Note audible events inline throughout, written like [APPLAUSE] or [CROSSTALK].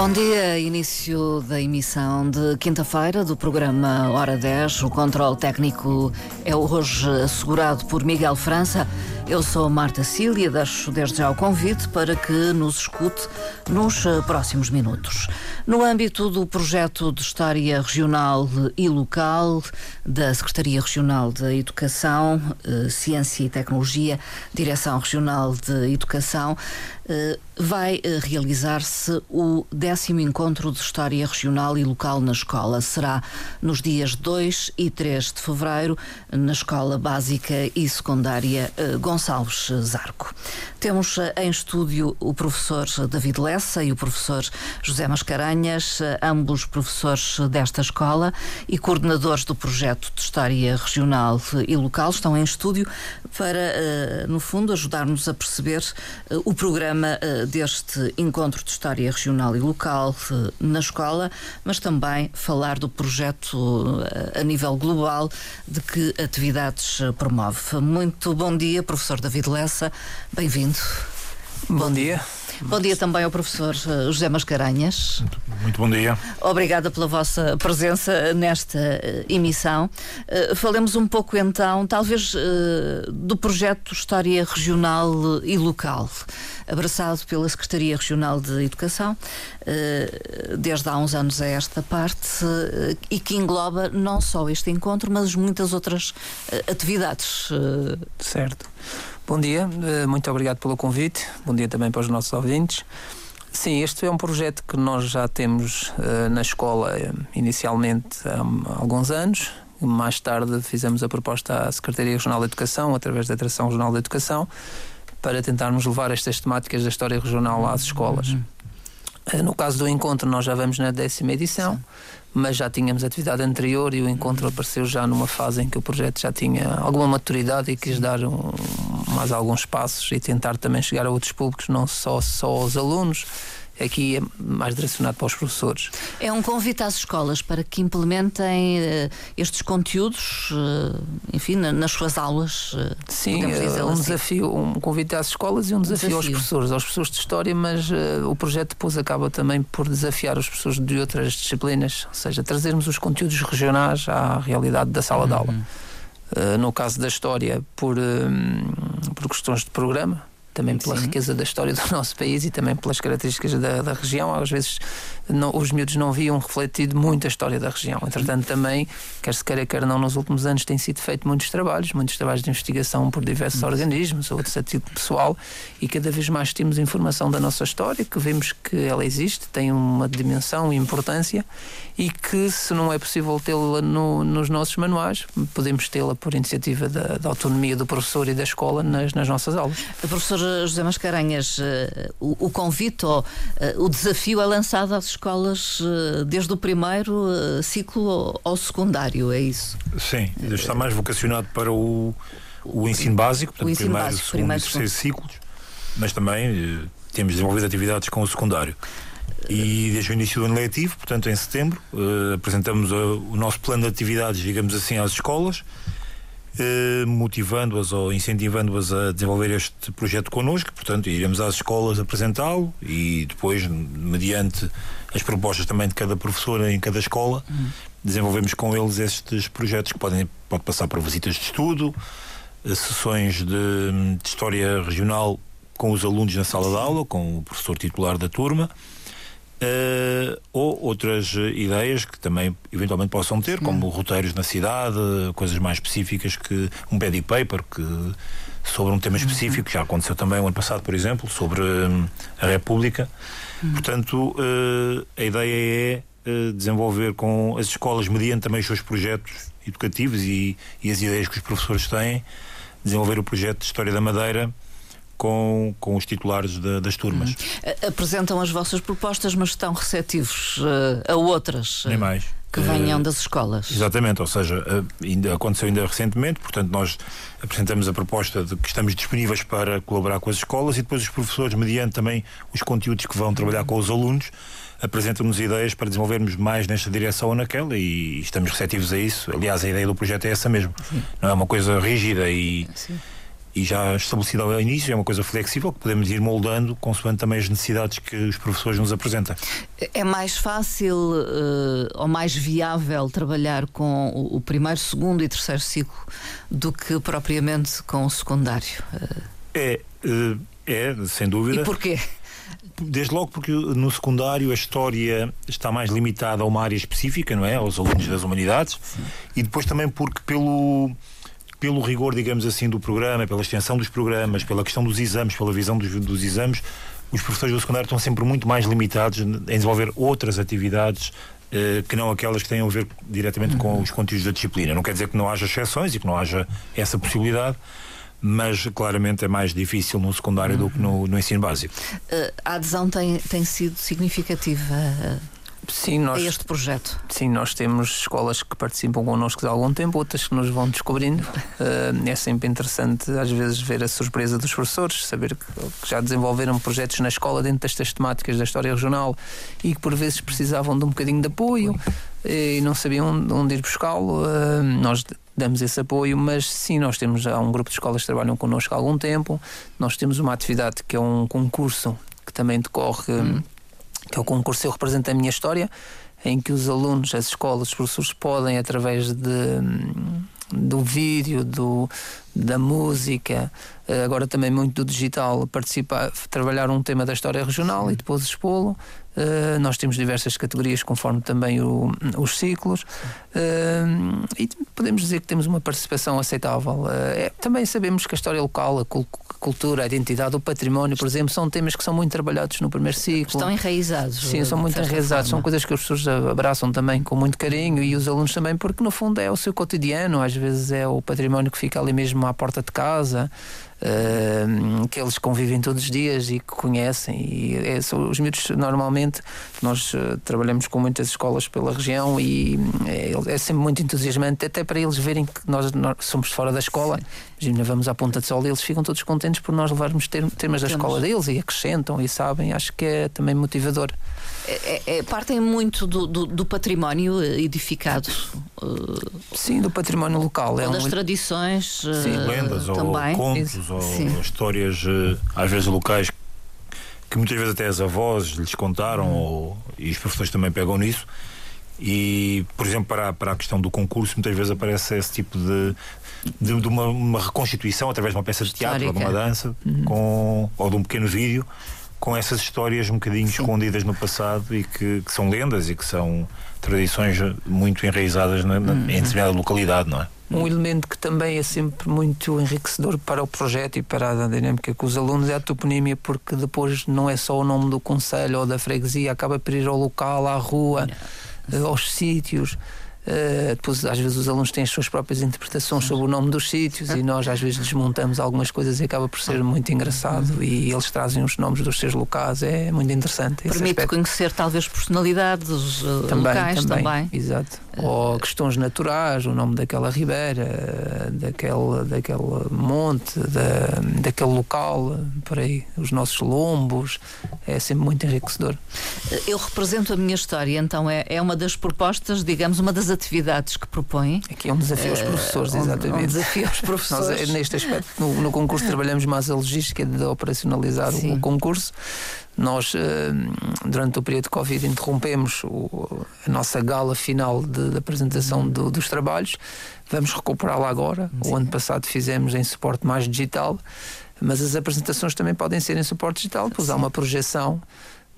Bom dia, início da emissão de quinta-feira do programa Hora 10. O controle técnico é hoje assegurado por Miguel França. Eu sou Marta Cília, deixo desde já o convite para que nos escute nos próximos minutos. No âmbito do projeto de História Regional e Local da Secretaria Regional de Educação, eh, Ciência e Tecnologia, Direção Regional de Educação, vai eh, realizar-se o décimo encontro de História Regional e Local na escola. Será nos dias 2 e 3 de fevereiro, na Escola Básica e Secundária eh, Gonçalves Zarco. Temos em estúdio o professor David Lessa e o professor José Mascarenhas, ambos professores desta escola e coordenadores do projeto de História Regional e Local. Estão em estúdio para, no fundo, ajudar-nos a perceber o programa uh, deste encontro de história regional e local uh, na escola, mas também falar do projeto uh, a nível global de que atividades promove. Muito bom dia, professor David Lessa, bem-vindo. Bom, bom dia. Bom dia também ao professor eh, José Mascarenhas. Muito, muito bom dia. Obrigada pela vossa presença nesta uh, emissão. Uh, falemos um pouco então, talvez, do projeto História Regional e Local, abraçado pela Secretaria Regional de Educação, desde há uns anos a esta parte, e que engloba não só este encontro, mas muitas outras atividades. Certo. Bom dia, eh, muito obrigado pelo convite. Bom dia também para os nossos ouvintes. Sim, este é um projeto que nós já temos uh, na escola uh, inicialmente há alguns anos. Mais tarde fizemos a proposta à Secretaria Regional de Educação, através da Atração Regional de Educação, para tentarmos levar estas temáticas da história regional às escolas. Uhum. Uh, no caso do encontro, nós já vamos na décima edição. Sim mas já tínhamos atividade anterior e o encontro apareceu já numa fase em que o projeto já tinha alguma maturidade e quis dar um, mais alguns passos e tentar também chegar a outros públicos, não só, só aos alunos, aqui é mais direcionado para os professores. É um convite às escolas para que implementem uh, estes conteúdos, uh, enfim, na, nas suas aulas. Uh, Sim, é um assim. desafio, um convite às escolas e um desafio, desafio. aos professores, aos professores de história, mas o projeto depois acaba também por desafiar os professores de outras disciplinas, ou seja, trazermos os conteúdos regionais à realidade da sala uhum. de aula. No caso da história, por, por questões de programa, também pela Sim. riqueza da história do [LAUGHS] nosso país e também pelas características da, da região. Às vezes não, os miúdos não viam refletido muito a história da região. Entretanto, também, quer se queira, quer não, nos últimos anos têm sido feitos muitos trabalhos, muitos trabalhos de investigação por diversos organismos, outros a título pessoal, e cada vez mais temos informação da nossa história, que vemos que ela existe, tem uma dimensão e importância, e que se não é possível tê-la no, nos nossos manuais, podemos tê-la por iniciativa da, da, autonomia do professor e da escola nas, nas nossas aulas. Professor José Mascarenhas, uh, o, o, convite ou uh, o desafio é lançado às escolas uh, desde o primeiro ciclo ao, secundário, é isso? Sim, está mais vocacionado para o, o ensino básico, portanto, o ensino primeiro, básico, segundo primeiro, e terceiro ciclos, mas também temos desenvolvido atividades com o secundário. E desde o início do ano letivo, portanto em setembro, apresentamos o nosso plano de atividades, digamos assim, às escolas, uh, motivando-as ou incentivando-as a desenvolver este projeto connosco. Portanto, iremos às escolas apresentá-lo e depois, mediante as propostas também de cada professor em cada escola, uhum. desenvolvemos com eles estes projetos que podem pode passar por visitas de estudo, sessões de, de história regional com os alunos na sala de aula, com o professor titular da turma Uh, ou outras ideias que também eventualmente possam ter, como hum. roteiros na cidade, coisas mais específicas que um paddy paper que sobre um tema uhum. específico, que já aconteceu também o ano passado, por exemplo, sobre um, a República. Hum. Portanto, uh, a ideia é uh, desenvolver com as escolas, mediante também os seus projetos educativos e, e as ideias que os professores têm, desenvolver o projeto de História da Madeira com, com os titulares de, das turmas. Uhum. Apresentam as vossas propostas, mas estão receptivos uh, a outras. Nem mais. Que venham uh, das escolas. Exatamente, ou seja, ainda, aconteceu ainda recentemente, portanto, nós apresentamos a proposta de que estamos disponíveis para colaborar com as escolas e depois os professores, mediante também os conteúdos que vão trabalhar com os alunos, apresentam-nos ideias para desenvolvermos mais nesta direção ou naquela e estamos receptivos a isso. Aliás, a ideia do projeto é essa mesmo. Sim. Não é uma coisa rígida e. Sim e já estabelecido ao início, é uma coisa flexível que podemos ir moldando consoante também as necessidades que os professores nos apresentam. É mais fácil uh, ou mais viável trabalhar com o, primeiro, segundo e terceiro ciclo do que propriamente com o secundário? Uh... É, uh, é, sem dúvida. E porquê? Desde logo porque no secundário a história está mais limitada a uma área específica, não é? Aos alunos das humanidades. Sim. E depois também porque pelo pelo rigor, digamos assim, do programa, pela extensão dos programas, pela questão dos exames, pela visão dos, dos exames, os professores do secundário estão sempre muito mais limitados em desenvolver outras atividades eh, que não aquelas que tenham a ver diretamente com os conteúdos da disciplina. Não quer dizer que não haja exceções e que não haja essa possibilidade, mas claramente é mais difícil no secundário do que no, no ensino básico. Uh, a adesão tem, tem sido significativa. Sim, nós, a este projeto? Sim, nós temos escolas que participam connosco há algum tempo, outras que nos vão descobrindo. Uh, [LAUGHS] é sempre interessante, às vezes, ver a surpresa dos professores, saber que, que já desenvolveram projetos na escola dentro destas temáticas da história regional e que por vezes precisavam de um bocadinho de apoio e não sabiam onde ir buscá-lo. Uh, nós damos esse apoio, mas sim, nós temos há um grupo de escolas que trabalham connosco há algum tempo. Nós temos uma atividade que é um concurso que também decorre. Hum que é o concurso Eu Represento a Minha História, em que os alunos, as escolas, os professores podem, através de, do vídeo, do, da música, eh, agora também muito do digital, participar, trabalhar um tema da história regional Sim. e depois expô-lo. Uh, nós temos diversas categorias conforme também o, os ciclos uh, e podemos dizer que temos uma participação aceitável. Uh, é, também sabemos que a história local, a cultura, a identidade, o património, por exemplo, são temas que são muito trabalhados no primeiro ciclo. Estão enraizados. Sim, são muito enraizados. São coisas que os professores abraçam também com muito carinho e os alunos também, porque no fundo é o seu cotidiano, às vezes é o património que fica ali mesmo à porta de casa uh, que eles convivem todos os dias e que conhecem. E é, são, os miúdos, normalmente, nós uh, trabalhamos com muitas escolas pela região e é, é, sempre muito entusiasmante, até para eles verem que nós, nós somos fora da escola, imagina, vamos à Ponta de Sol e eles ficam todos contentes por nós levarmos temas da escola deles e acrescentam e sabem, acho que é também motivador. É, é, partem muito do, do, do, património edificado. Sim, do património local. Ou é das um... tradições. Sim, lendas também. ou contos ou Sim. histórias, eh, às vezes locais, que muitas vezes até as avós lhes contaram hum. ou, e os professores também pegam nisso. E, por exemplo, para, para a questão do concurso, muitas vezes aparece esse tipo de, de, de uma, uma, reconstituição através de uma peça de teatro Histórica. ou de uma dança uhum. com, ou de um pequeno vídeo com essas histórias um bocadinho Sim. escondidas no passado e que, que, são lendas e que são tradições muito enraizadas na, na, uhum. em determinada localidade, não é? Um elemento que também é sempre muito enriquecedor para o projeto e para a dinâmica com os alunos é a toponímia, porque depois não é só o nome do conselho ou da freguesia, acaba por ir ao local, à rua, yeah. aos sítios. Uh, depois, às vezes, os alunos têm as suas próprias interpretações sobre o nome dos sítios e nós, às vezes, desmontamos algumas coisas e acaba por ser muito engraçado. E eles trazem os nomes dos seus locais, é muito interessante. Permite conhecer, talvez, personalidades uh, também, locais também. também. Exato. Uh, Ou questões naturais, o nome daquela ribeira, daquele, daquele monte, da, daquele local, por aí, os nossos lombos. É sempre muito enriquecedor. Eu represento a minha história, então é, é uma das propostas, digamos, uma das atividades que propõem. Aqui é um desafio aos eh, professores, exatamente. Um, desafio aos professores. Nós, neste aspecto, no, no, concurso, trabalhamos mais a logística de operacionalizar Sim. o concurso. Nós, eh, durante o período de Covid, interrompemos o, a nossa gala final de, de apresentação do, dos trabalhos. Vamos recuperá-la agora. Sim. O ano passado fizemos em suporte mais digital, mas as apresentações também podem ser em suporte digital, pois há uma projeção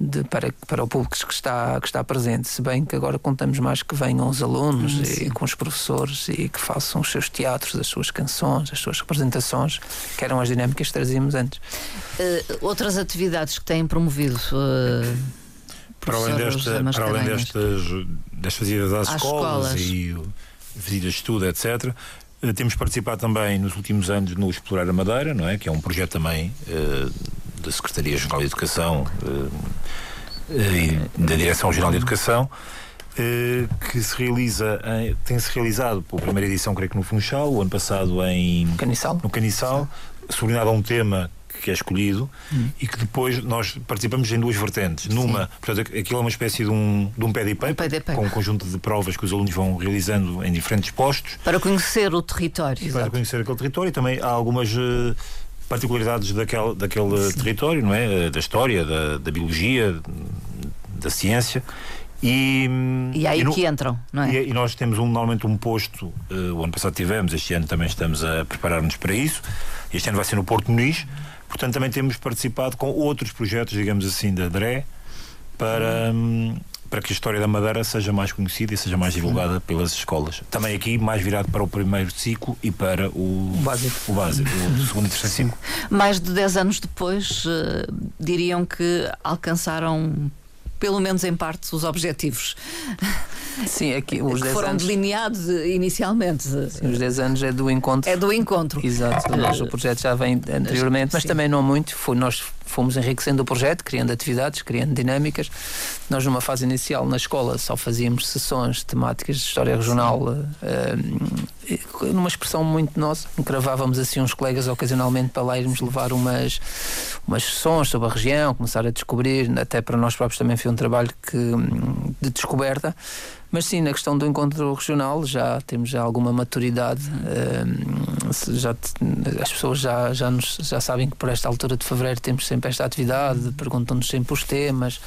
de, para, para o público que está, que está presente. Se bem que agora contamos mais que venham os alunos hum, e com os professores e que façam os seus teatros, as suas canções, as suas representações, que eram as dinâmicas que trazíamos antes. Uh, outras atividades que têm promovido. Uh, para além, desta, para além destas, destas idas às, às escolas, escolas, e visitas de estudo, etc., eh, temos participado também nos últimos anos no Explorar a Madeira, não é? Que é um projeto também uh, da Secretaria-Geral de Educação uh, e da Direção-Geral de Educação, uh, que se realiza, em, tem-se realizado pela primeira edição, creio que no Funchal, o ano passado em Canissal. no Canissal, sublinhado a um tema que é escolhido hum. e que depois nós participamos em duas vertentes. Numa, Sim. portanto, aquilo é uma espécie de um, de um PDP, um com um conjunto de provas que os alunos vão realizando em diferentes postos. Para conhecer o território. Para conhecer aquele território e também há algumas uh, particularidades daquele, daquele território, não é? Da história, da, da biologia, da ciência. E, e é aí e no, que entram, não é? E, e, nós temos um, normalmente um posto, uh, o ano passado tivemos, este ano também estamos a preparar-nos para isso. Este ano vai ser no Porto Muniz, portanto também temos participado com outros projetos, digamos assim, da DRE, para, um, para que a história da Madeira seja mais conhecida e seja mais divulgada pelas escolas. Também aqui mais virado para o primeiro ciclo e para o, o básico, o, básico, o [LAUGHS] segundo e terceiro ciclo. Mais de 10 anos depois, uh, diriam que alcançaram pelo menos em parte, os objetivos. Sim, aqui os que foram anos... delineados inicialmente. Sim, os 10 anos é do encontro. É do encontro. Exato, o projeto já vem anteriormente, mas Sim. também não muito. Foi, nós fomos enriquecendo o projeto, criando atividades, criando dinâmicas. Nós, numa fase inicial, na escola, só fazíamos sessões temáticas de história regional, uh, numa expressão muito nossa. Gravávamos assim uns colegas ocasionalmente para lá irmos levar umas, umas sessões sobre a região, começar a descobrir, até para nós próprios também foi um trabalho que, de descoberta. Mas sim, na questão do encontro regional já temos já alguma maturidade. Uh, já, as pessoas já, já, nos, já sabem que por esta altura de fevereiro temos sempre esta atividade, perguntam-nos sempre os temas.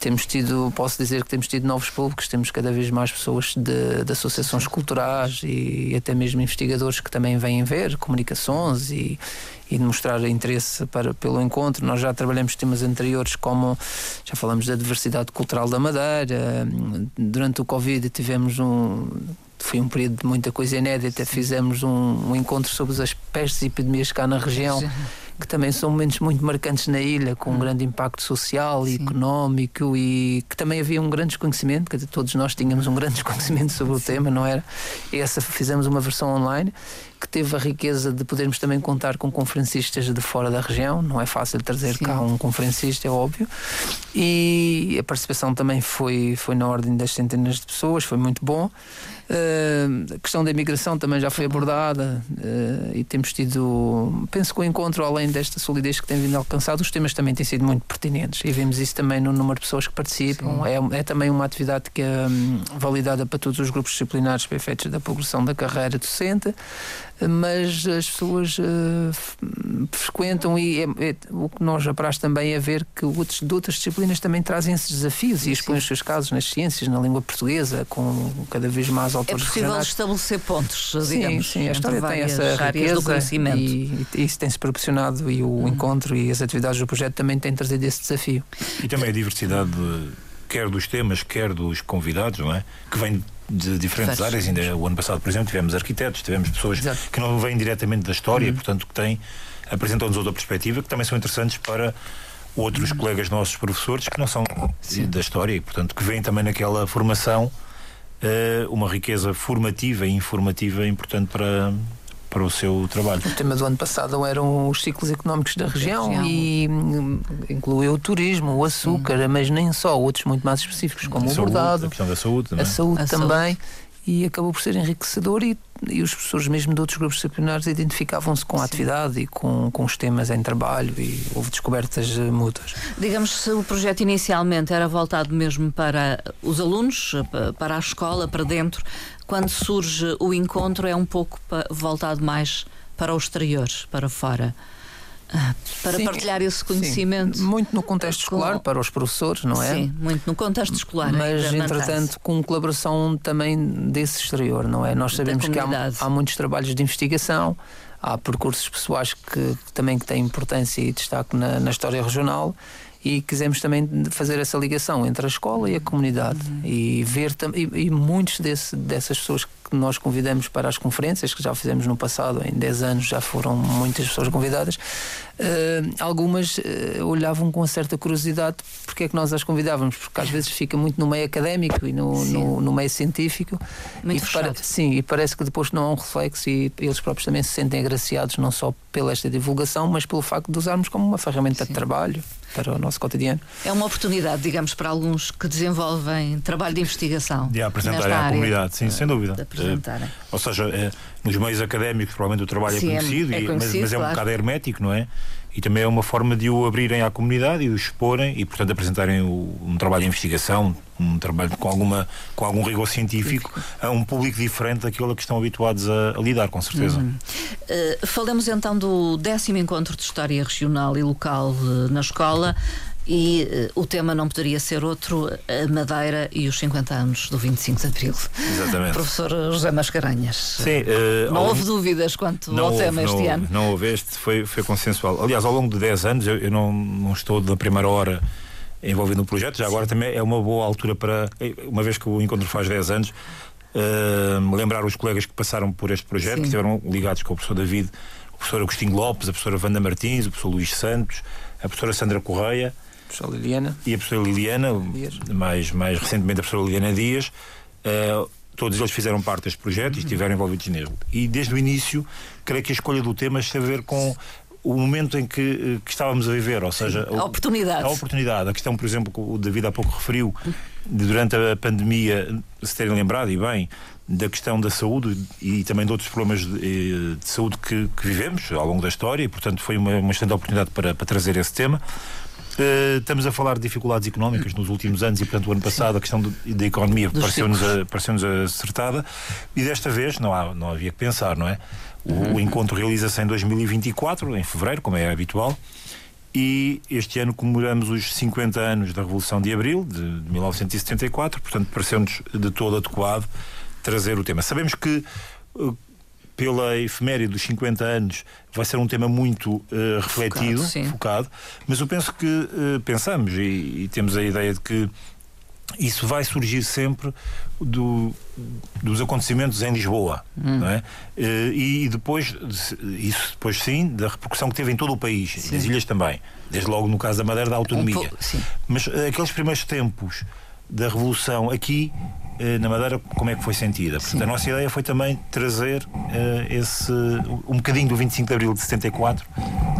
Temos tido, posso dizer que temos tido novos públicos, temos cada vez mais pessoas de, de associações culturais e, e até mesmo investigadores que também vêm ver comunicações e, e mostrar interesse para, pelo encontro. Nós já trabalhamos temas anteriores, como já falamos da diversidade cultural da Madeira. Durante o Covid tivemos um. Foi um período de muita coisa inédita. Fizemos um, um encontro sobre as pestes e epidemias cá na região que também são momentos muito marcantes na ilha, com um hum. grande impacto social e Sim. económico e que também havia um grande desconhecimento, que todos nós tínhamos um grande [LAUGHS] desconhecimento sobre o tema, não era? E essa fizemos uma versão online que teve a riqueza de podermos também contar com conferencistas de fora da região. Não é fácil trazer Sim. cá um conferencista, é óbvio. E a participação também foi, foi na ordem das centenas de pessoas, foi muito bom. Uh, a questão da imigração também já foi abordada uh, e temos tido, penso que o encontro, além desta solidez que tem vindo alcançado, os temas também têm sido muito pertinentes e vemos isso também no número de pessoas que participam. É, é, também uma atividade que é um, validada para todos os grupos disciplinares para efeitos da progressão da carreira docente mas as pessoas uh, frequentam e é, é, o que nós apraz também é ver que outros, de outras disciplinas também trazem esses desafios e expõem os seus casos nas ciências, na língua portuguesa, com cada vez mais autores É possível estabelecer pontos, digamos, sim, sim, a história tem essa riqueza do conhecimento. E, e isso tem-se proporcionado e o uhum. encontro e as atividades do projeto também têm trazido esse desafio. E também a diversidade, quer dos temas, quer dos convidados, não é? Que vem de diferentes áreas. Ainda o ano passado, por exemplo, tivemos arquitetos, tivemos pessoas Exato. que não vêm diretamente da história, uhum. portanto, que têm, apresentam-nos outra perspectiva, que também são interessantes para outros uhum. colegas nossos professores que não são Sim. da história e, portanto, que vêm também naquela formação uh, uma riqueza formativa e informativa importante para, para o seu trabalho. O tema do ano passado eram os ciclos económicos da região, região. e hum, incluiu o turismo, o açúcar, hum. mas nem só, outros muito mais específicos, como a o saúde, bordado, a questão da saúde também. A saúde a também. Saúde. E acabou por ser enriquecedor e, e os professores mesmo de outros grupos disciplinares identificavam-se com a Sim. atividade e com, com os temas em trabalho e houve descobertas eh, mútuas. Digamos se o projeto inicialmente era voltado mesmo para os alunos, para a escola, para dentro, quando surge o encontro é um pouco voltado mais para o exterior, para fora. Ah, para sim, partilhar esse conhecimento. Sim. Muito no contexto escolar, com... para os professores, não é? Sim, muito no contexto escolar. Mas, entretanto, com colaboração também desse exterior, não é? Nós sabemos que há, há, muitos trabalhos de investigação, há percursos pessoais que, que também que têm importância e destaque na, na história regional e quisemos também fazer essa ligação entre a escola e a comunidade. Uhum. e ver e, e muitos desse, dessas pessoas que nós convidamos para as conferências que já fizemos no passado, em 10 anos já foram muitas pessoas convidadas, uh, algumas uh, olhavam com certa curiosidade porque é que nós as convidávamos, porque às vezes fica muito no meio académico e no, no, no, meio científico. Muito e, para, sim, e parece que depois não há um reflexo e eles próprios também se sentem agraciados não só pela esta divulgação, mas pelo facto de usarmos como uma ferramenta sim. de trabalho para o nosso cotidiano. É uma oportunidade, digamos, para alguns que desenvolvem trabalho de investigação. De apresentar à comunidade, sim, sem dúvida. É, ou seja, é, nos meios académicos provavelmente o trabalho é sim, é conhecido, é, conhecido mas, mas, é um bocado hermético, não é? E também é uma forma de o abrirem à comunidade e o exporem e, portanto, apresentarem o, um trabalho de investigação, um trabalho com, alguma, com algum rigor científico a um público diferente daquilo a que estão habituados a, a lidar, com certeza. Uhum. Uh, falemos então do décimo encontro de História Regional e Local uh, na escola. E uh, o tema não poderia ser outro, a Madeira e os 50 anos do 25 de Abril. Exatamente. [LAUGHS] Professor José Mascarenhas. Sim. Uh, não houve dúvidas quanto ao houve, tema este não ano? não houve, este foi, foi consensual. Aliás, ao longo de 10 anos, eu, eu não, não estou da primeira hora envolvido no projeto, já agora também é uma boa altura para, uma vez que o encontro faz 10 anos, uh, lembrar os colegas que passaram por este projeto, Sim. que estiveram ligados com o professor David, o professor Agostinho Lopes, a professora Wanda Martins, o professor Luís Santos, a professora Sandra Correia, professora Liliana. E a professora Liliana, mais, mais recentemente a professora Liliana Dias. Uh, todos eles fizeram parte deste projeto uhum. e estiveram envolvidos nele. E desde o início, creio que a escolha do tema tem a ver com o momento em que, eh, que, estávamos a viver, ou seja, a oportunidade. A oportunidade. A questão, por exemplo, que o David há pouco referiu, de durante a pandemia, se terem lembrado, e bem, da questão da saúde e também de outros problemas de, eh, de saúde que, que, vivemos ao longo da história, e portanto foi uma, uma excelente oportunidade para, para trazer esse tema. Uh, estamos a falar de dificuldades económicas nos últimos anos e, portanto, o ano passado a questão da economia pareceu-nos pareceu acertada e desta vez não, há, não havia que pensar, não é? O, uhum. o encontro realiza-se em 2024, em fevereiro, como é habitual, e este ano comemoramos os 50 anos da Revolução de Abril, de, de 1974, portanto, pareceu-nos de todo adequado trazer o tema. Sabemos que uh, pela efeméride dos 50 anos, vai ser um tema muito uh, refletido, focado, focado, mas eu penso que uh, pensamos e, e, temos a ideia de que isso vai surgir sempre do, dos acontecimentos em Lisboa, hum. não é? Uh, e depois, isso depois sim, da repercussão que teve em todo o país, sim. nas ilhas também, desde logo no caso da Madeira da autonomia. Um mas aqueles primeiros tempos da Revolução aqui eh, na Madeira como é que foi sentida. Portanto, a nossa ideia foi também trazer uh, esse um bocadinho do 25 de Abril de 74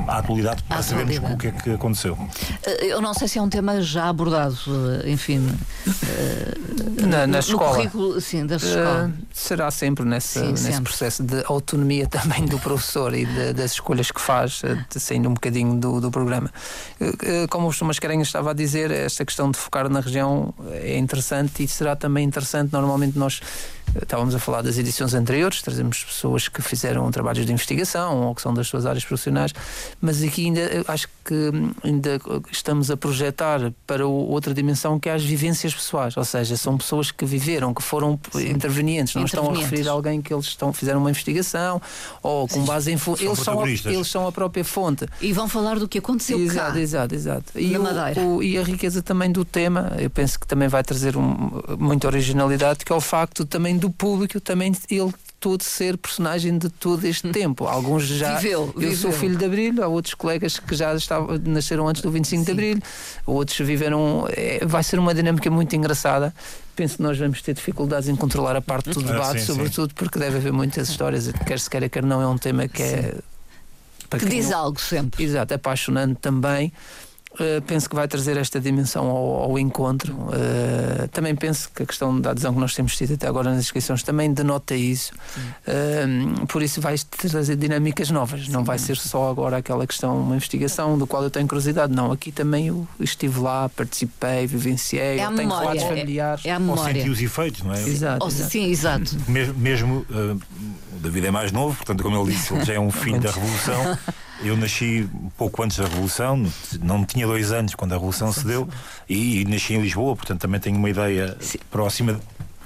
à atualidade para sabermos o que é que aconteceu. Eh, eu não sei se é um tema já abordado, enfim, uh, na, na no, escola. currículo sim, da escola. Uh, será sempre nesse, sim, nesse sempre. processo de autonomia também do professor e de, das escolhas que faz, saindo um bocadinho do, do programa. Como o Mascarenhas estava a dizer, esta questão de focar na região é interessante e será também interessante. Normalmente nós Estávamos a falar das edições anteriores, trazemos pessoas que fizeram trabalhos de investigação ou que são das suas áreas profissionais, mas aqui ainda acho que ainda estamos a projetar para outra dimensão que é as vivências pessoais, ou seja, são pessoas que viveram, que foram Sim. intervenientes, não estão a referir a alguém que eles estão, fizeram uma investigação ou com base em fonte. Eles são, a, eles são a própria fonte. E vão falar do que aconteceu exato, cá. Exato, exato. E, o, o, e a riqueza também do tema, eu penso que também vai trazer um, muita originalidade, que é o facto também do público também ele todo ser personagem de todo este hum. tempo. Alguns já. Viveu, eu sou filho de Abril, há outros colegas que já estavam, nasceram antes do 25 Sim. de Abril, outros viveram. É, vai ser uma dinâmica muito engraçada. Penso que nós vamos ter dificuldades em controlar a parte do ah, debate, ah, sim, sobretudo sim. porque deve haver muitas histórias, quer se queira, quer não, é um tema que é. que diz não... algo sempre. Exato, é apaixonante também. Uh, penso que vai trazer esta dimensão ao, ao encontro. Uh, também penso que a questão da adesão que nós temos tido até agora nas inscrições também denota isso. Uh, por isso vai trazer dinâmicas novas. Sim. Não vai ser só agora aquela questão, uma investigação do qual eu tenho curiosidade. Não, aqui também eu estive lá, participei, vivenciei, é tenho memória, familiares. É, é a memória. Ou senti os efeitos, não é? Exato. exato. Sim, exato. [LAUGHS] Mesmo, mesmo o David é mais novo, portanto, como ele disse, ele já é um filho da Revolução. [LAUGHS] Eu nasci pouco antes da Revolução, não tinha dois anos quando a Revolução se deu, e, e nasci em Lisboa, portanto também tenho uma ideia Sim. próxima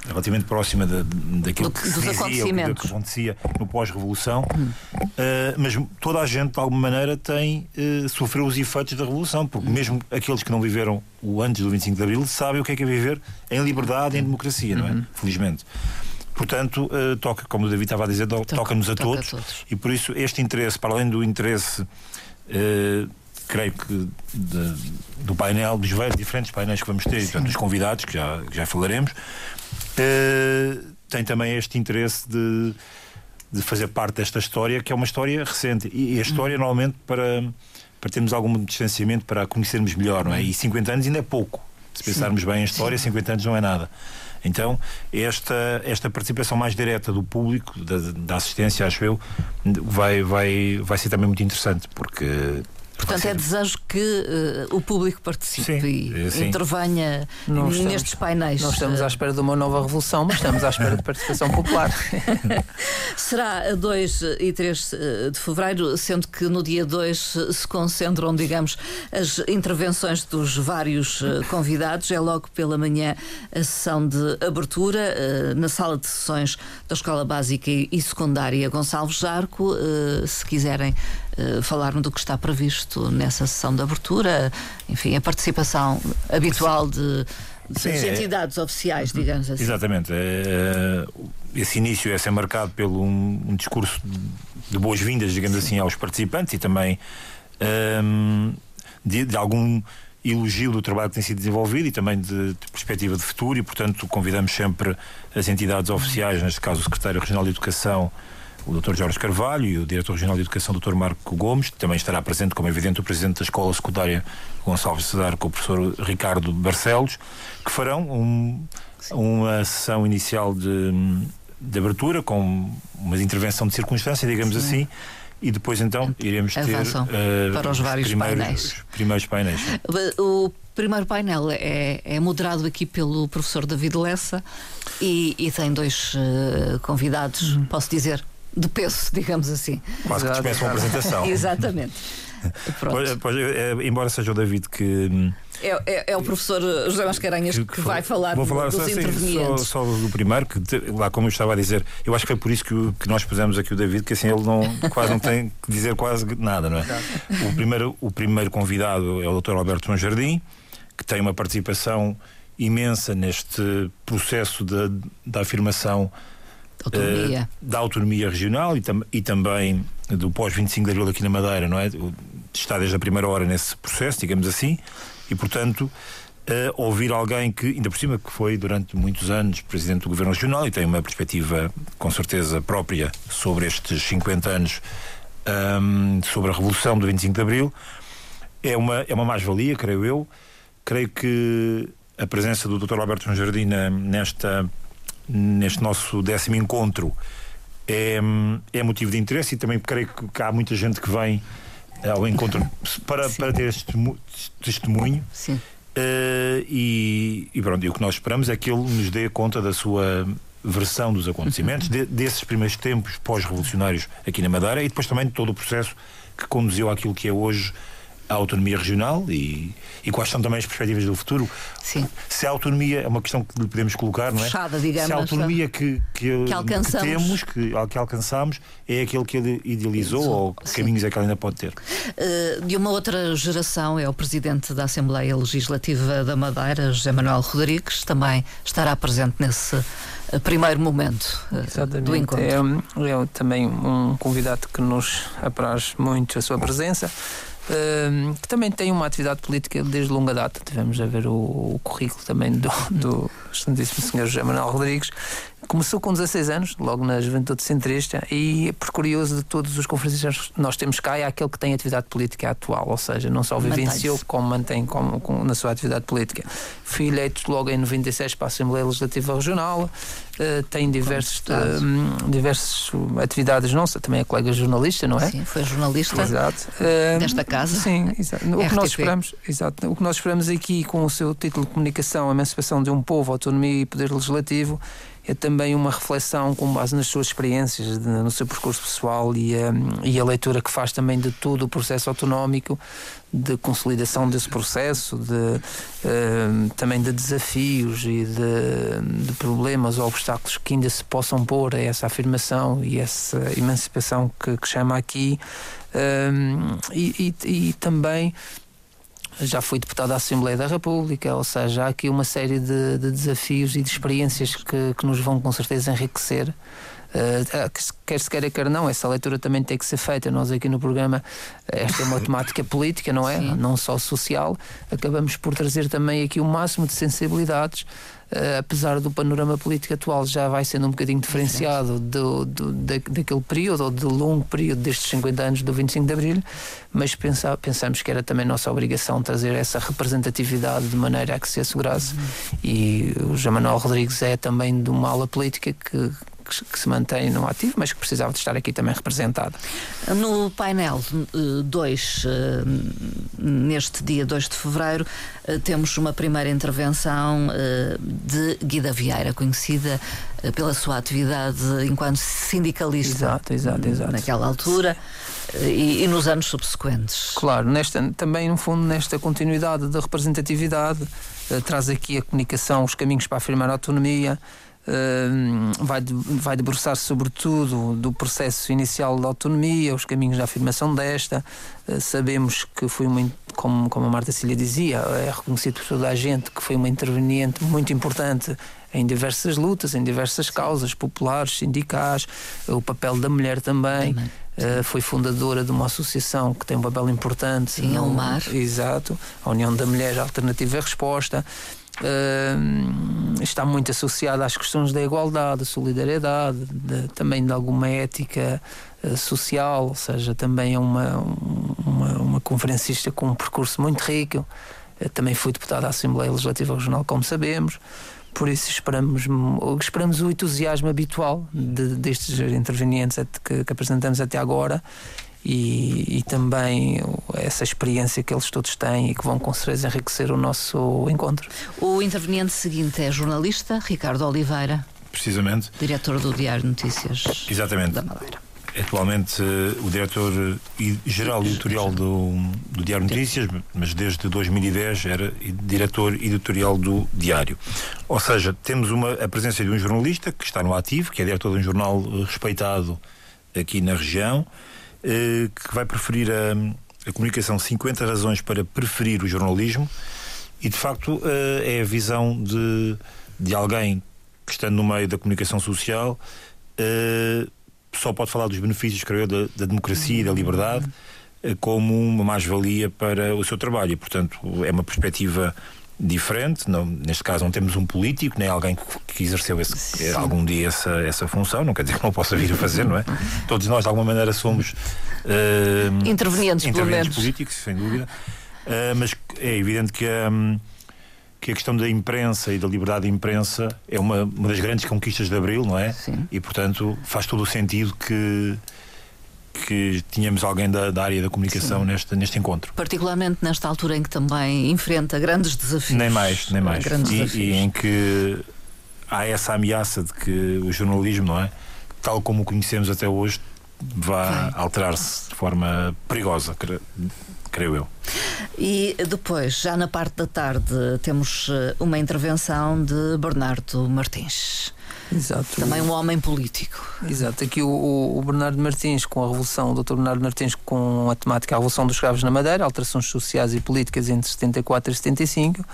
relativamente próxima de, daquilo que se dizia, o que acontecia no pós-revolução, hum. uh, mas toda a gente de alguma maneira tem uh, sofreu os efeitos da revolução, porque hum. mesmo aqueles que não viveram o antes do 25 de abril sabem o que é que é viver em liberdade, em democracia, não é? Uhum. Felizmente. Portanto, uh, toca, como o David estava a dizer, toca-nos a, toca todos, a todos. E por isso este interesse, para além do interesse, uh, creio que de, do painel, dos vários diferentes painéis que vamos ter, portanto, dos convidados, que já, que já falaremos, uh, tem também este interesse de, de fazer parte desta história, que é uma história recente. E a história, hum. normalmente, para, para termos algum distanciamento, para a conhecermos melhor, não é? E 50 anos ainda é pouco. Se pensarmos Sim. bem em história, 50 anos não é nada. Então, esta, esta participação mais direta do público, da, da assistência, acho eu, vai, vai, vai ser também muito interessante, porque Portanto, é desejo que uh, o público participe sim, e sim. intervenha não nestes estamos, painéis. Não estamos à espera de uma nova revolução, mas estamos à espera de participação popular. [LAUGHS] Será a 2 e 3 eh, de fevereiro, sendo que no dia 2 se concentram, digamos, as intervenções dos vários convidados. É logo pela manhã a sessão de abertura uh, na sala de sessões da Escola Básica e Secundária Gonçalves Jarco. Uh, se quiserem uh, falar-me do que está previsto nessa sessão de abertura, enfim, a participação habitual de, de Sim, é- entidades é, oficiais, digamos assim. Exatamente. É, esse início é ser marcado pelo um, um discurso de boas-vindas, digamos Sim. assim, aos participantes e também um, ehm, de, de algum elogio do trabalho que tem sido desenvolvido e também de, de, perspectiva de futuro e, portanto, convidamos sempre as entidades oficiais, neste caso o Secretário Regional de Educação, o Dr. Jorge Carvalho e o Diretor Regional de Educação, Dr. Marco Gomes, também estará presente, como é evidente, o Presidente da Escola Secundária Gonçalves Cedar com o Professor Ricardo Barcelos, que farão um, uma sessão inicial de, de abertura com uma intervenção de circunstância, digamos Sim. assim, e depois então iremos ter uh, para os vários primeiros, painéis. primeiros painéis. [LAUGHS] O primeiro painel é, é moderado aqui pelo professor David Lessa e, e tem dois uh, convidados, hum. posso dizer, de peso, digamos assim. Quase que dispensam a apresentação. [LAUGHS] Exatamente. Pois, pois, é, embora seja o David que. Hum, é, é, é, o professor José Mascarenhas que, que, vai falar, vou falar dos só, intervenientes. Só, só, do primeiro, que lá como eu estava a dizer, eu acho que foi por isso que, que nós pusemos aqui o David, que assim ele não, quase não tem que dizer quase nada, não é? O primeiro, o primeiro convidado é o Dr. Alberto Manjardim, que tem uma participação imensa neste processo da afirmação autonomia. Uh, da autonomia regional e, tam e também do pós-25 de Abril aqui na Madeira, não é? Está desde a primeira hora nesse processo, digamos assim, e portanto. Uh, ouvir alguém que, ainda por cima, que foi durante muitos anos presidente do governo regional e tem uma perspectiva, com certeza, própria sobre estes 50 anos, um, sobre a Revolução do 25 de Abril, é uma, é uma mais-valia, creio eu. Creio que a presença do Dr. Alberto Jardim nesta neste nosso décimo encontro é, é motivo de interesse e também creio que há muita gente que vem ao encontro para, para ter este testemunho. Sim. Uh, e, e pronto, e o que nós esperamos é que ele nos dê conta da sua versão dos acontecimentos, de, desses primeiros tempos pós-revolucionários aqui na Madeira e depois também de todo o processo que conduziu àquilo que é hoje a autonomia regional e, e quais são também as perspectivas do futuro. Sim. Se a autonomia é uma questão que lhe podemos colocar, não é? Fechada, digamos. Se a autonomia que, que, que, alcançamos. que temos, que, que alcançamos, é aquele que ele idealizou Isso. ou que Sim. caminhos é que ele ainda pode ter? Uh, de uma outra geração é o Presidente da Assembleia Legislativa da Madeira, José Manuel Rodrigues, também estará presente nesse eh, primeiro momento uh, Exatamente. do encontro. É, é também um convidado que nos apraz muito a sua presença que também tem uma atividade política desde longa data. Tivemos a ver o, o currículo também do, do excelentíssimo Sr. José Manuel Rodrigues. Começou com 16 anos, logo na juventude centrista, e por curioso de todos os conferencistas que nós temos cá, é aquele que tem atividade política atual, ou seja, não só vivenciou, como mantém como, como, na sua atividade política. Fui eleito logo em 96 para a Assembleia Legislativa Regional, uh, tem diversos, uh, diversas atividades, não sei, também é colega jornalista, não é? Sim, foi jornalista exato. Uh, desta casa. Sim, exato. O que, nós esperamos, exato, o que nós esperamos aqui com o seu título de comunicação, emancipação de um povo, autonomia e poder legislativo, é também uma reflexão com base nas suas experiências, no seu percurso pessoal e a, e a leitura que faz também de todo o processo autonómico, de consolidação desse processo, de, uh, também de desafios e de, de, problemas ou obstáculos que ainda se possam pôr a essa afirmação e essa emancipação que, que chama aqui. Uh, e, e, e também já fui deputado da Assembleia da República, ou seja, há aqui uma série de, de desafios e de experiências que, que nos vão com certeza enriquecer. Uh, quer se queira, quer não, essa leitura também tem que ser feita. Nós aqui no programa, esta é uma [COUGHS] temática política, não é? Sim. Não só social. Acabamos por trazer também aqui o máximo de sensibilidades uh, apesar do panorama político atual já vai sendo um bocadinho diferenciado do, do, da, daquele período, ou do longo período destes 50 anos do 25 de Abril, mas pensa, pensamos que era também nossa obrigação trazer essa representatividade de maneira a que se assegurasse. Uhum. E o João Manuel Rodrigues é também de uma ala política que que, que, se mantém no ativo, mas que precisava de estar aqui também representada. No painel 2, eh, neste dia 2 de fevereiro, temos uma primeira intervenção de Guida Vieira, conhecida pela sua atividade enquanto sindicalista exato, exato, exato. naquela altura. E, e, nos anos subsequentes. Claro, nesta, também, no fundo, nesta continuidade da representatividade, traz aqui a comunicação, os caminhos para afirmar a autonomia, vai, vai debruçar-se sobretudo do processo inicial da autonomia, os caminhos da afirmação desta. Uh, sabemos que foi uma, como, como a Marta Cília dizia, é reconhecido por toda a gente que foi uma interveniente muito importante em diversas lutas, em diversas causas populares, sindicais, o papel da mulher também. também. Uh, foi fundadora de uma associação que tem um papel importante. Sim, no, Mar. Exato, a União da Mulher Alternativa e Resposta. Uh, está muito associada às questões da igualdade, da solidariedade, de, também de alguma ética uh, social, ou seja, também é uma, uma, uma, conferencista com um percurso muito rico. também foi deputada da Assembleia Legislativa Regional, como sabemos. Por isso esperamos, esperamos o entusiasmo habitual de, destes intervenientes que, que apresentamos até agora e, e, também essa experiência que eles todos têm e que vão com certeza enriquecer o nosso encontro. O interveniente seguinte é jornalista Ricardo Oliveira. Precisamente. Diretor do Diário Notícias Exatamente. da Madeira atualmente uh, o diretor-geral editorial do, do Diário Notícias, mas desde 2010 era diretor editorial do Diário. Ou seja, temos uma, a presença de um jornalista que está no ativo, que é diretor de um jornal uh, respeitado aqui na região, uh, que vai preferir a, a comunicação 50 razões para preferir o jornalismo e de facto é a visão de, de alguém que estando no meio da comunicação social só pode falar dos benefícios, creio eu, da, da democracia e da liberdade eh, como uma mais-valia para o seu trabalho. E, portanto, é uma perspectiva diferente. Não, neste caso, não temos um político, nem alguém que, que exerceu esse, algum dia essa, essa função. Não quer dizer que não possa vir a fazer, não é? Todos nós, de alguma maneira, somos uh, intervenientes, intervenientes políticos, sem dúvida. Uh, mas é evidente que. Um, que a questão da imprensa e da liberdade de imprensa é uma, uma das grandes conquistas de Abril, não é? Sim. E, portanto, faz todo o sentido que que tínhamos alguém da, da área da comunicação neste, neste encontro. Particularmente nesta altura em que também enfrenta grandes desafios. Nem mais, nem mais. E, e, em que há essa ameaça de que o jornalismo, não é? Tal como o conhecemos até hoje, vá alterar-se de forma perigosa, creio eu. E depois, já na parte da tarde, temos eh, uma intervenção de Bernardo Martins. Exato. Também um homem político. Exato. Aqui o, o, Bernardo Martins, com a Revolução, o Dr. Bernardo Martins, com a temática a Revolução dos Escravos na Madeira, alterações sociais e políticas entre 74 e 75.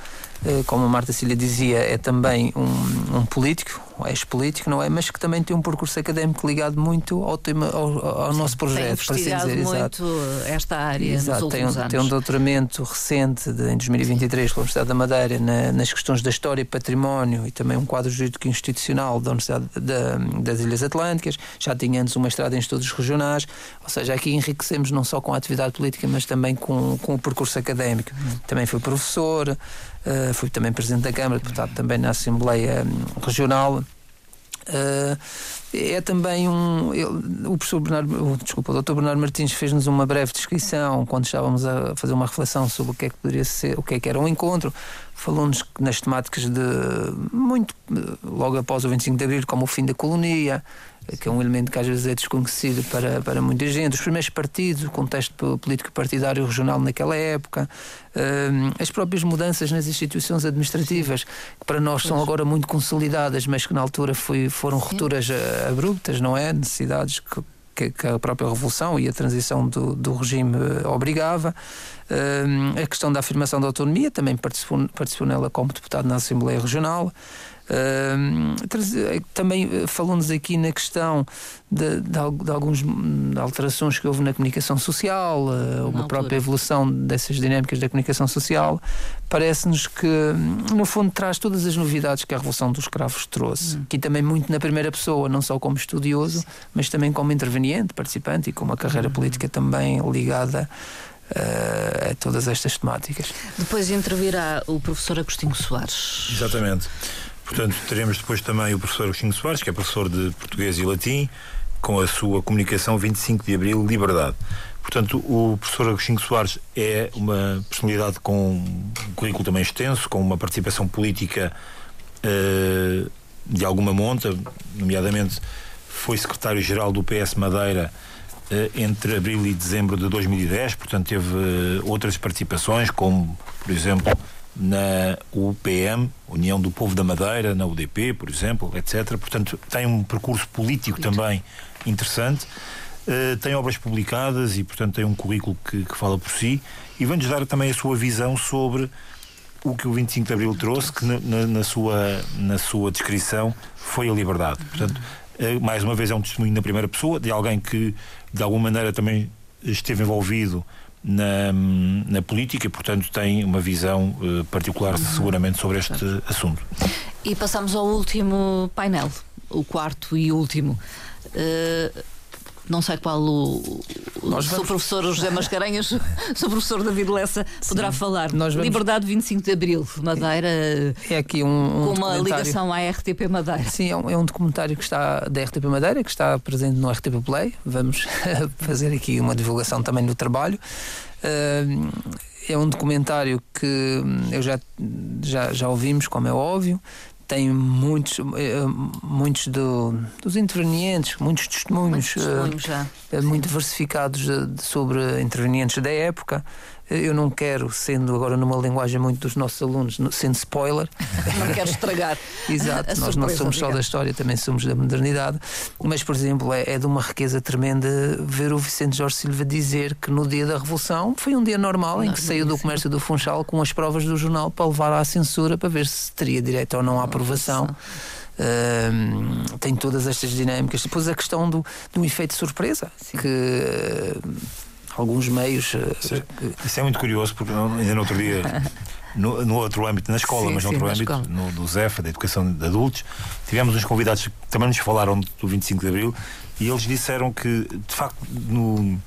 Eh, como a Marta Cília dizia, é também um, um político, ex-político, não é? Mas que também tem um percurso académico ligado muito ao tema, ao, ao nosso projeto, para assim dizer. muito exato. esta área exato. tem, um, tem um doutoramento recente de, em 2023 pela Universidade da Madeira na, nas questões da história e património e também um quadro jurídico institucional da Universidade da, das Ilhas Atlânticas. Já tinha antes uma estrada em estudos regionais, ou seja, aqui enriquecemos não só com a atividade política, mas também com, com o percurso académico. Uhum. Também foi professor, uh, fui também presidente da Câmara, deputado também na Assembleia hum, Regional. Uh, é também um. Ele, o professor Bernardo, desculpa, o Dr. Bernardo Martins fez-nos uma breve descrição quando estávamos a fazer uma reflexão sobre o que é que poderia ser, o que é que era um encontro. Falou-nos nas temáticas de muito logo após o 25 de Abril, como o fim da colonia, que é um elemento que às vezes é desconhecido para, para muita gente, os primeiros partidos, o contexto político partidário regional naquela época, uh, as próprias mudanças nas instituições administrativas, que para nós são agora muito consolidadas, mas que na altura foi, foram rupturas eh, abruptas, não é? Necessidades que, que, a própria Revolução e a transição do, do regime obrigava. Uh, a questão da afirmação da autonomia, também participou, participou nela como deputado na Assembleia Regional. Uh, também eh, falou-nos aqui na questão de, de, de algumas alterações que houve na comunicação social, uh, uma própria evolução dessas dinâmicas da comunicação social. Parece-nos que, no fundo, traz todas as novidades que a Revolução dos Escravos trouxe. Hum. Aqui também muito na primeira pessoa, não só como estudioso, mas também como interveniente, participante e com uma carreira hum. política também ligada uh, a todas estas temáticas. Depois intervirá o professor Agostinho Soares. Exatamente Portanto, teremos depois também o professor Agostinho Soares, que é professor de português e latim, com a sua comunicação 25 de Abril, Liberdade. Portanto, o professor Agostinho Soares é uma personalidade com um currículo também extenso, com uma participação política uh, de alguma monta, nomeadamente foi secretário-geral do PS Madeira uh, entre abril e dezembro de 2010, portanto teve uh, outras participações, como, por exemplo, na UPM, União do Povo da Madeira, na UDP, por exemplo, etc. Portanto, tem um percurso político também interessante. Uh, tem obras publicadas e, portanto, tem um currículo que, que fala por si e vem-nos dar também a sua visão sobre o que o 25 de Abril trouxe, que na, na, na sua, na sua descrição foi a liberdade. Portanto, uh, mais uma vez é um testemunho na primeira pessoa de alguém que, de alguma maneira, também esteve envolvido na, na política e, portanto, tem uma visão uh, particular, uhum. seguramente, sobre este assunto. E passamos ao último painel, o quarto e último. Uh, não sei qual o, o seu professor José Mascarenhas, [LAUGHS] seu professor David Lessa poderá Sim, falar. Nós vamos... Liberdade 25 de Abril, Madeira. É aqui um, um com uma ligação à RTP Madeira. Sim, é um, é um, documentário que está da RTP Madeira, que está presente no RTP Play. Vamos [LAUGHS] fazer aqui uma divulgação também do trabalho. Uh, é um documentário que eu já, já, já ouvimos, como é óbvio tem muitos, eh, muitos do, dos intervenientes, muitos testemunhos, muitos testemunhos uh, muito diversificados sobre intervenientes da época. Eu não quero, sendo agora numa linguagem muito dos nossos alunos, sendo spoiler. [LAUGHS] Não quero estragar. [LAUGHS] Exato, nós não somos só da história, também somos da modernidade. Mas, por exemplo, é, é, de uma riqueza tremenda ver o Vicente Jorge Silva dizer que no dia da Revolução foi um dia normal em que saiu do comércio do Funchal com as provas do jornal para levar à censura para ver se teria direito ou não à aprovação. Tem todas estas dinâmicas. Depois a questão do, do efeito surpresa, Sim. que alguns meios. Eh, isso é, isso é, muito curioso, porque ainda no outro dia. No, no, outro âmbito, na escola, sim, mas no sim, outro âmbito, no, do ZEFA, da Educação de Adultos, tivemos uns convidados que também nos falaram do 25 de Abril e eles disseram que, de facto, no,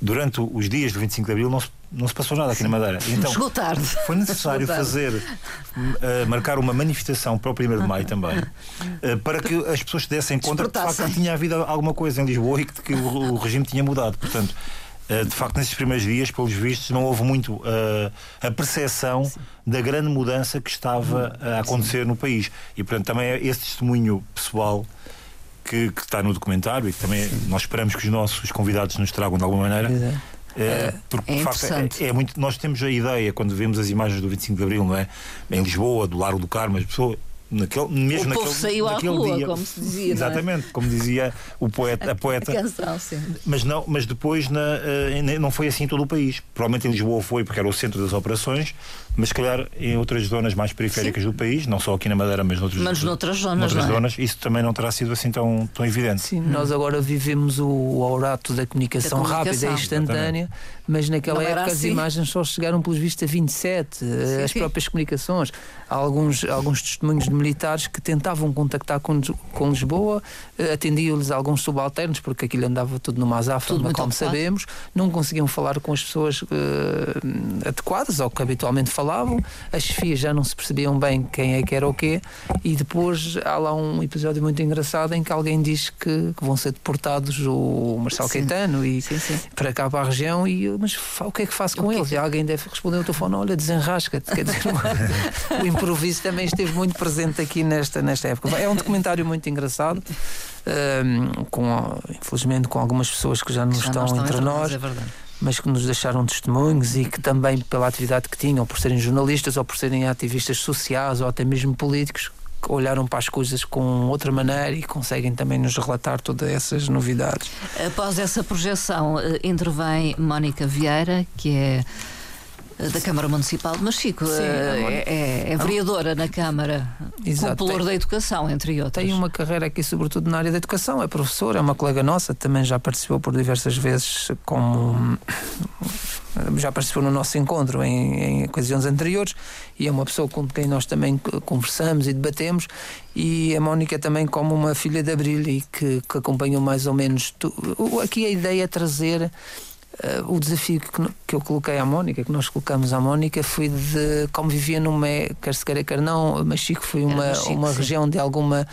durante os dias do 25 de Abril não se, não se passou nada aqui na Madeira. Então, Chegou tarde. Foi necessário fazer, uh, marcar uma manifestação para o 1 de Maio também, uh, para que as pessoas se dessem conta de, de facto que tinha havido alguma coisa em Lisboa e que, que o, o regime tinha mudado. Portanto, de facto, nesses primeiros dias, pelos vistos, não houve muito uh, a percepção Sim. da grande mudança que estava a acontecer Sim. no país. E, portanto, também é esse testemunho pessoal que, que, está no documentário e que também Sim. nós esperamos que os nossos convidados nos tragam de alguma maneira. É, porque, é de facto, é, é, muito. Nós temos a ideia, quando vemos as imagens do 25 de Abril, não é? Em Lisboa, do Largo do Carmo, as pessoas naquele, mesmo o naquele, povo saiu naquele à rua, dia. como se dizia. Exatamente, é? como dizia o poeta, a [LAUGHS] poeta. A canção, sim. Mas, não, mas depois na, uh, não foi assim em todo o país. Provavelmente em Lisboa foi porque era o centro das operações, mas se calhar em outras zonas mais periféricas sim. do país, não só aqui na Madeira, mas noutras, mas noutras zonas. Noutras é? zonas, isso também não terá sido assim tão, tão evidente. Sim, hum. nós agora vivemos o, o orato da comunicação, da comunicação. rápida e instantânea, Exatamente. mas naquela não época as assim. imagens só chegaram pelos vistos a 27, sim, as sim. próprias comunicações. Há alguns, alguns testemunhos de militares que tentavam contactar com, com Lisboa, eh, atendiam-lhes alguns subalternos, porque aquilo andava tudo numa azáfama, como ocupado. sabemos, não conseguiam falar com as pessoas uh, adequadas ao que habitualmente falavam, as chefias já não se percebiam bem quem é que era o quê, e depois há lá um episódio muito engraçado em que alguém diz que, que vão ser deportados o Marcelo sim. Caetano e sim, sim. para cá para a região, e mas o que é que faço com eles? E alguém deve responder ao telefone: olha, desenrasca-te. Quer dizer, [LAUGHS] o improviso também esteve muito presente aqui nesta, nesta época. É um documentário muito engraçado. Um, com, infelizmente com algumas pessoas que já não, que já estão, estão, entre nós, nós é mas que nos deixaram testemunhos e que também pela atividade que tinham, por serem jornalistas ou por serem ativistas sociais ou até mesmo políticos, olharam para as coisas com outra maneira e conseguem também nos relatar todas essas novidades. Após essa projeção, eh, intervém Mónica Vieira, que é da Câmara Municipal de Machico. Sim, é, é, é, vereadora na Câmara, Exato, popular da Educação, entre outros. Tem uma carreira aqui, sobretudo na área da educação, é professora, é uma colega nossa, também já participou por diversas vezes como. Já participou no nosso encontro em, em ocasiões anteriores e é uma pessoa com quem nós também conversamos e debatemos. E a Mónica também, como uma filha de Abril e que, que acompanhou mais ou menos. Tu, aqui a ideia é trazer uh, o desafio que, que eu coloquei à Mónica, que nós colocamos à Mónica, foi de como vivia numa, quer se queira, quer não, Machico foi uma, Machico, uma região de alguma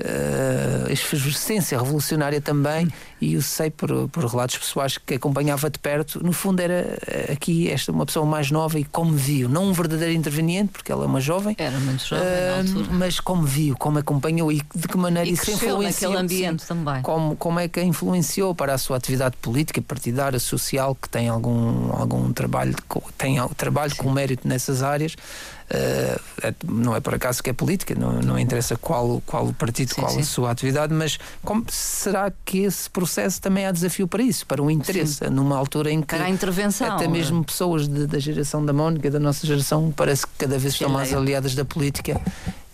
uh, efervescência revolucionária também, e eu sei por, por relatos pessoais que acompanhava de perto, no fundo era eh, aqui esta uma pessoa mais nova e como viu, não um verdadeiro interveniente, porque ela é uma jovem, era muito jovem uh, mas como viu, como acompanhou e de que maneira e isso influenciou naquele ambiente sim, também. Como, como é que a influenciou para a sua atividade política, partidária, social, que tem algum, algum trabalho, tem trabalho com mérito nessas áreas. Uh, não é por acaso que é política, não, não interessa qual, qual o partido, sim, qual sim. a sua atividade, mas como, será que esse processo também há desafio para isso, para o interesse, sim. numa altura em que para a intervenção, até mesmo pessoas de, da geração da Mónica, da nossa geração, parece que cada vez estão mais aliadas da política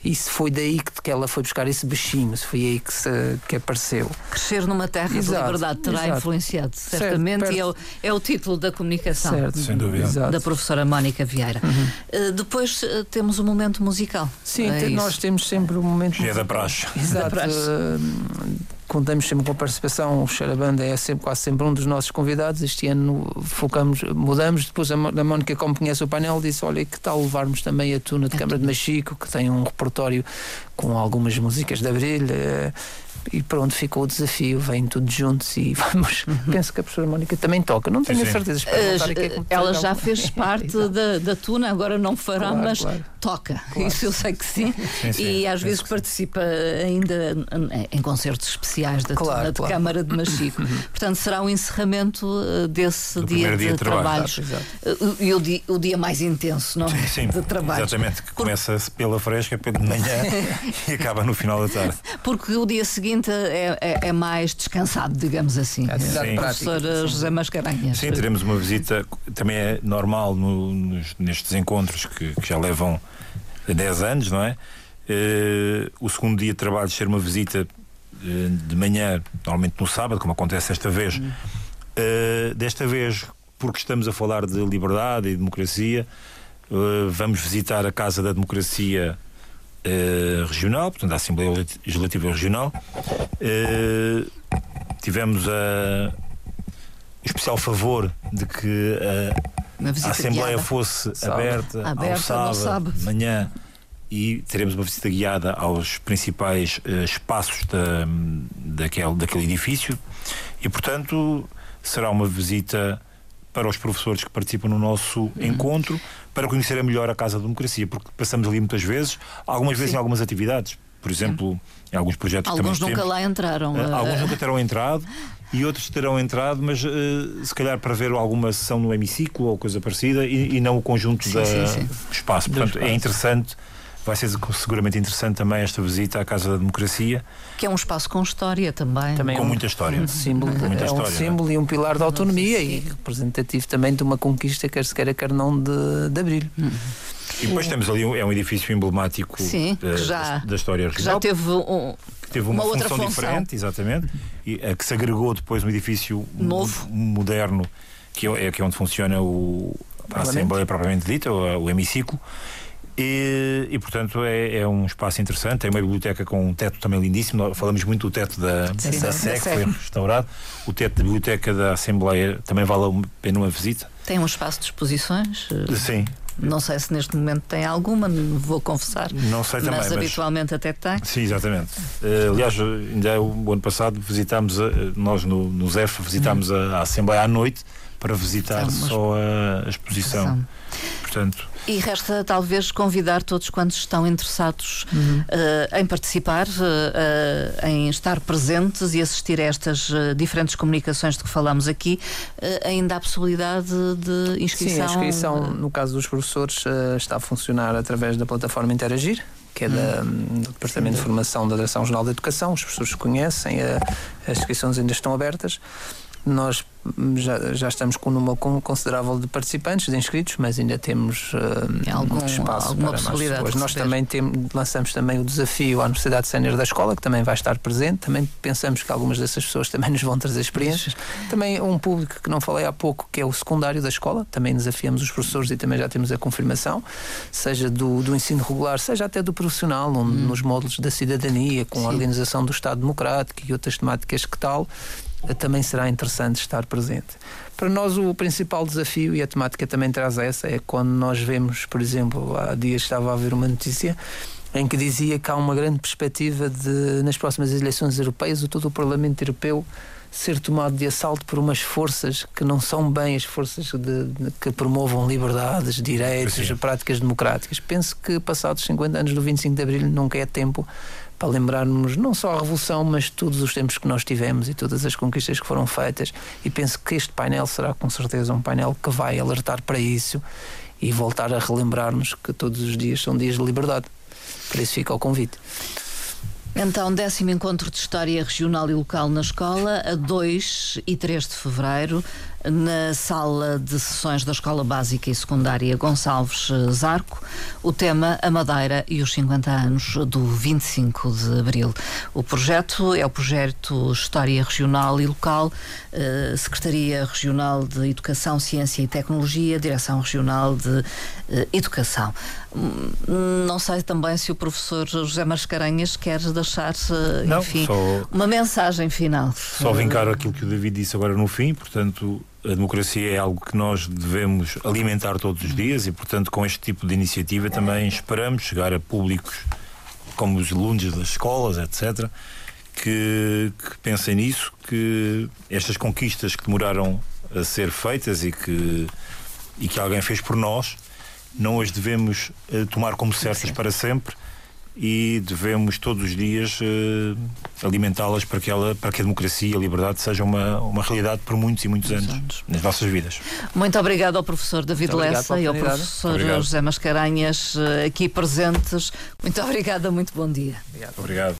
e se foi daí que, que ela foi buscar esse bichinho, se foi aí que, se, que apareceu. Crescer numa terra exato, de liberdade terá exato. influenciado, certamente, certo, e é o, é o título da comunicação certo, sem dúvida. da professora Mónica Vieira. Uhum. Uh, depois uh, temos o um momento musical. Sim, é nós temos sempre o um momento. É da praxe. Exato. Da praxe. Uh, contamos sempre com a participação, o Xarabanda é sempre, quase sempre um dos nossos convidados. Este ano focamos, mudamos. Depois a, Mónica, como conhece o painel, disse: Olha, que tal levarmos também a Tuna de Câmara de Machico, que tem um repertório com algumas músicas de Abril. Eh, e pronto, ficou o desafio, vêm todos juntos e [LAUGHS] vamos. Uhum. Penso que a professora Mónica também toca, não tenho sim, certeza. Uh, ela já fez parte [LAUGHS] da, da Tuna, agora não fará, claro, mas claro. toca. [LAUGHS] Claro. Isso eu sei que sim. sim, sim e às vezes participa ainda em concertos especiais da Tuna de Câmara de Machico. Uhum. Portanto, será o encerramento uh, desse dia, dia, de, trabalho. Uh, e o dia, o dia mais intenso, não? Sim, sim. De trabalho. Exatamente, que começa pela fresca, de manhã e acaba no final da tarde. Porque o dia seguinte seguinte é, é, é mais descansado, digamos assim. É sim. Professor. José Mascarenhas. Sim, teremos uma visita, também é normal no, nos, nestes encontros que, que, já levam 10 anos, não é? Uh, o segundo dia de trabalho ser uma visita uh, de manhã, normalmente no sábado, como acontece esta vez. Uh, desta vez, porque estamos a falar de liberdade e democracia, vamos visitar a Casa da Democracia eh, regional, portanto, a Assembleia Legislativa Regional. Uh, tivemos a, o especial favor de que a, a Assembleia fosse aberta, aberta, ao sábado, sábado, manhã e teremos uma visita guiada aos principais uh, espaços da, daquele, daquele edifício e, portanto, será uma visita para os professores que participam no nosso uhum. encontro, para conhecerem melhor a Casa da Democracia, porque passamos ali muitas vezes, algumas vezes Sim. em algumas atividades. Por exemplo, em alguns projetos alguns que também nunca lá entraram. Uh, alguns nunca terão entrado e outros terão entrado, mas uh, se calhar para ver alguma sessão no hemiciclo ou coisa parecida e, e não o conjunto sim, da, sim, sim. do espaço. Portanto, é interessante vai ser seguramente interessante também esta visita à Casa da Democracia. Que é um espaço com história também. também com é um, muita história. Um símbolo, com muita é história, um é? símbolo e um pilar da autonomia e representativo também de uma conquista, quer se queira, quer não, de, de Abril. Hum. E depois temos ali um, é um edifício emblemático Sim, da, já, da, história regional. Já teve um, teve uma, uma função, função, diferente, exatamente, e a que se agregou depois um edifício novo, moderno, que é, que é onde funciona o, a Assembleia propriamente dita, o, o hemiciclo. E, e, portanto é, é, um espaço interessante. Tem uma biblioteca com um teto também lindíssimo. Falamos muito do teto da, Sim, da SEC, que foi restaurado. O teto da biblioteca da Assembleia também vale a pena uma visita. Tem um espaço de exposições? Sim. Não sei se neste momento tem alguma, vou confessar. Não sei também. Mas, mas... habitualmente até tem. Sim, exatamente. Uh, aliás, ainda o ano passado visitámos, a, nós no, no ZEF, visitámos hum. a, a, Assembleia à noite para visitar só a, a exposição. Portanto, e resta talvez convidar todos quantos estão interessados uhum. uh, em participar, uh, em estar presentes e assistir a estas diferentes comunicações de que falamos aqui. ainda há possibilidade de inscrição? Sim, a inscrição, no caso dos professores, está a funcionar através da plataforma Interagir que é da, hum. do Departamento de Formação da Direção-Geral da Educação. Os professores conhecem, as inscrições ainda estão abertas. Nós já, já estamos com um número considerável de participantes, de inscritos, mas ainda temos uh, algum espaço alguma para mais pessoas. Nós também tem, lançamos também o desafio à Universidade Sénior da Escola, que também vai estar presente. Também pensamos que algumas dessas pessoas também nos vão trazer experiências. Também um público que não falei há pouco, que é o secundário da escola. Também desafiamos os professores e também já temos a confirmação, seja do, do ensino regular, seja até do profissional, hum. nos módulos da cidadania, com Sim. a organização do Estado Democrático e outras temáticas que tal também será interessante estar presente. Para nós, o principal desafio, e a temática também traz essa, é quando nós vemos, por exemplo, há dias estava a ver uma notícia em que dizia que há uma grande perspectiva de, nas próximas eleições europeias, o todo o Parlamento Europeu ser tomado de assalto por umas forças que não são bem as forças de, de, que promovam liberdades, direitos, Sim. práticas democráticas. Penso que passados 50 anos do 25 de Abril nunca é tempo para lembrarmos não só a Revolução, mas todos os tempos que nós tivemos e todas as conquistas que foram feitas. E penso que este painel será com certeza um painel que vai alertar para isso e voltar a relembrar-nos que todos os dias são dias de liberdade. Por isso fica o convite. Então, décimo encontro de História Regional e Local na Escola, a 2 e 3 de Fevereiro, na sala de sessões da Escola Básica e Secundária Gonçalves Zarco, o tema A Madeira e os 50 anos do 25 de Abril. O projeto é o projeto História Regional e Local, eh, Secretaria Regional de Educação, Ciência e Tecnologia, Direção Regional de eh, Educação. Hum, não sei também se o professor José Mascarenhas quer deixar, eh, Não, enfim, só, uma mensagem final. Só vincar aquilo que o David disse agora no fim, portanto, a democracia é algo que nós devemos alimentar todos os dias e, portanto, com este tipo de iniciativa também esperamos chegar a públicos como os alunos das escolas, etc., que, que pensem nisso, que estas conquistas que demoraram a ser feitas e que, e que alguém fez por nós, não as devemos uh, tomar como certas para sempre e devemos todos os dias uh, alimentá-las para que, ela, para que a democracia e a liberdade seja uma, uma realidade por muitos e muitos anos, anos, nas nossas vidas. Muito obrigado ao professor David Lessa e ao professor José Mascarenhas eh, aqui presentes. Muito obrigada, muito bom dia. Obrigado. obrigado.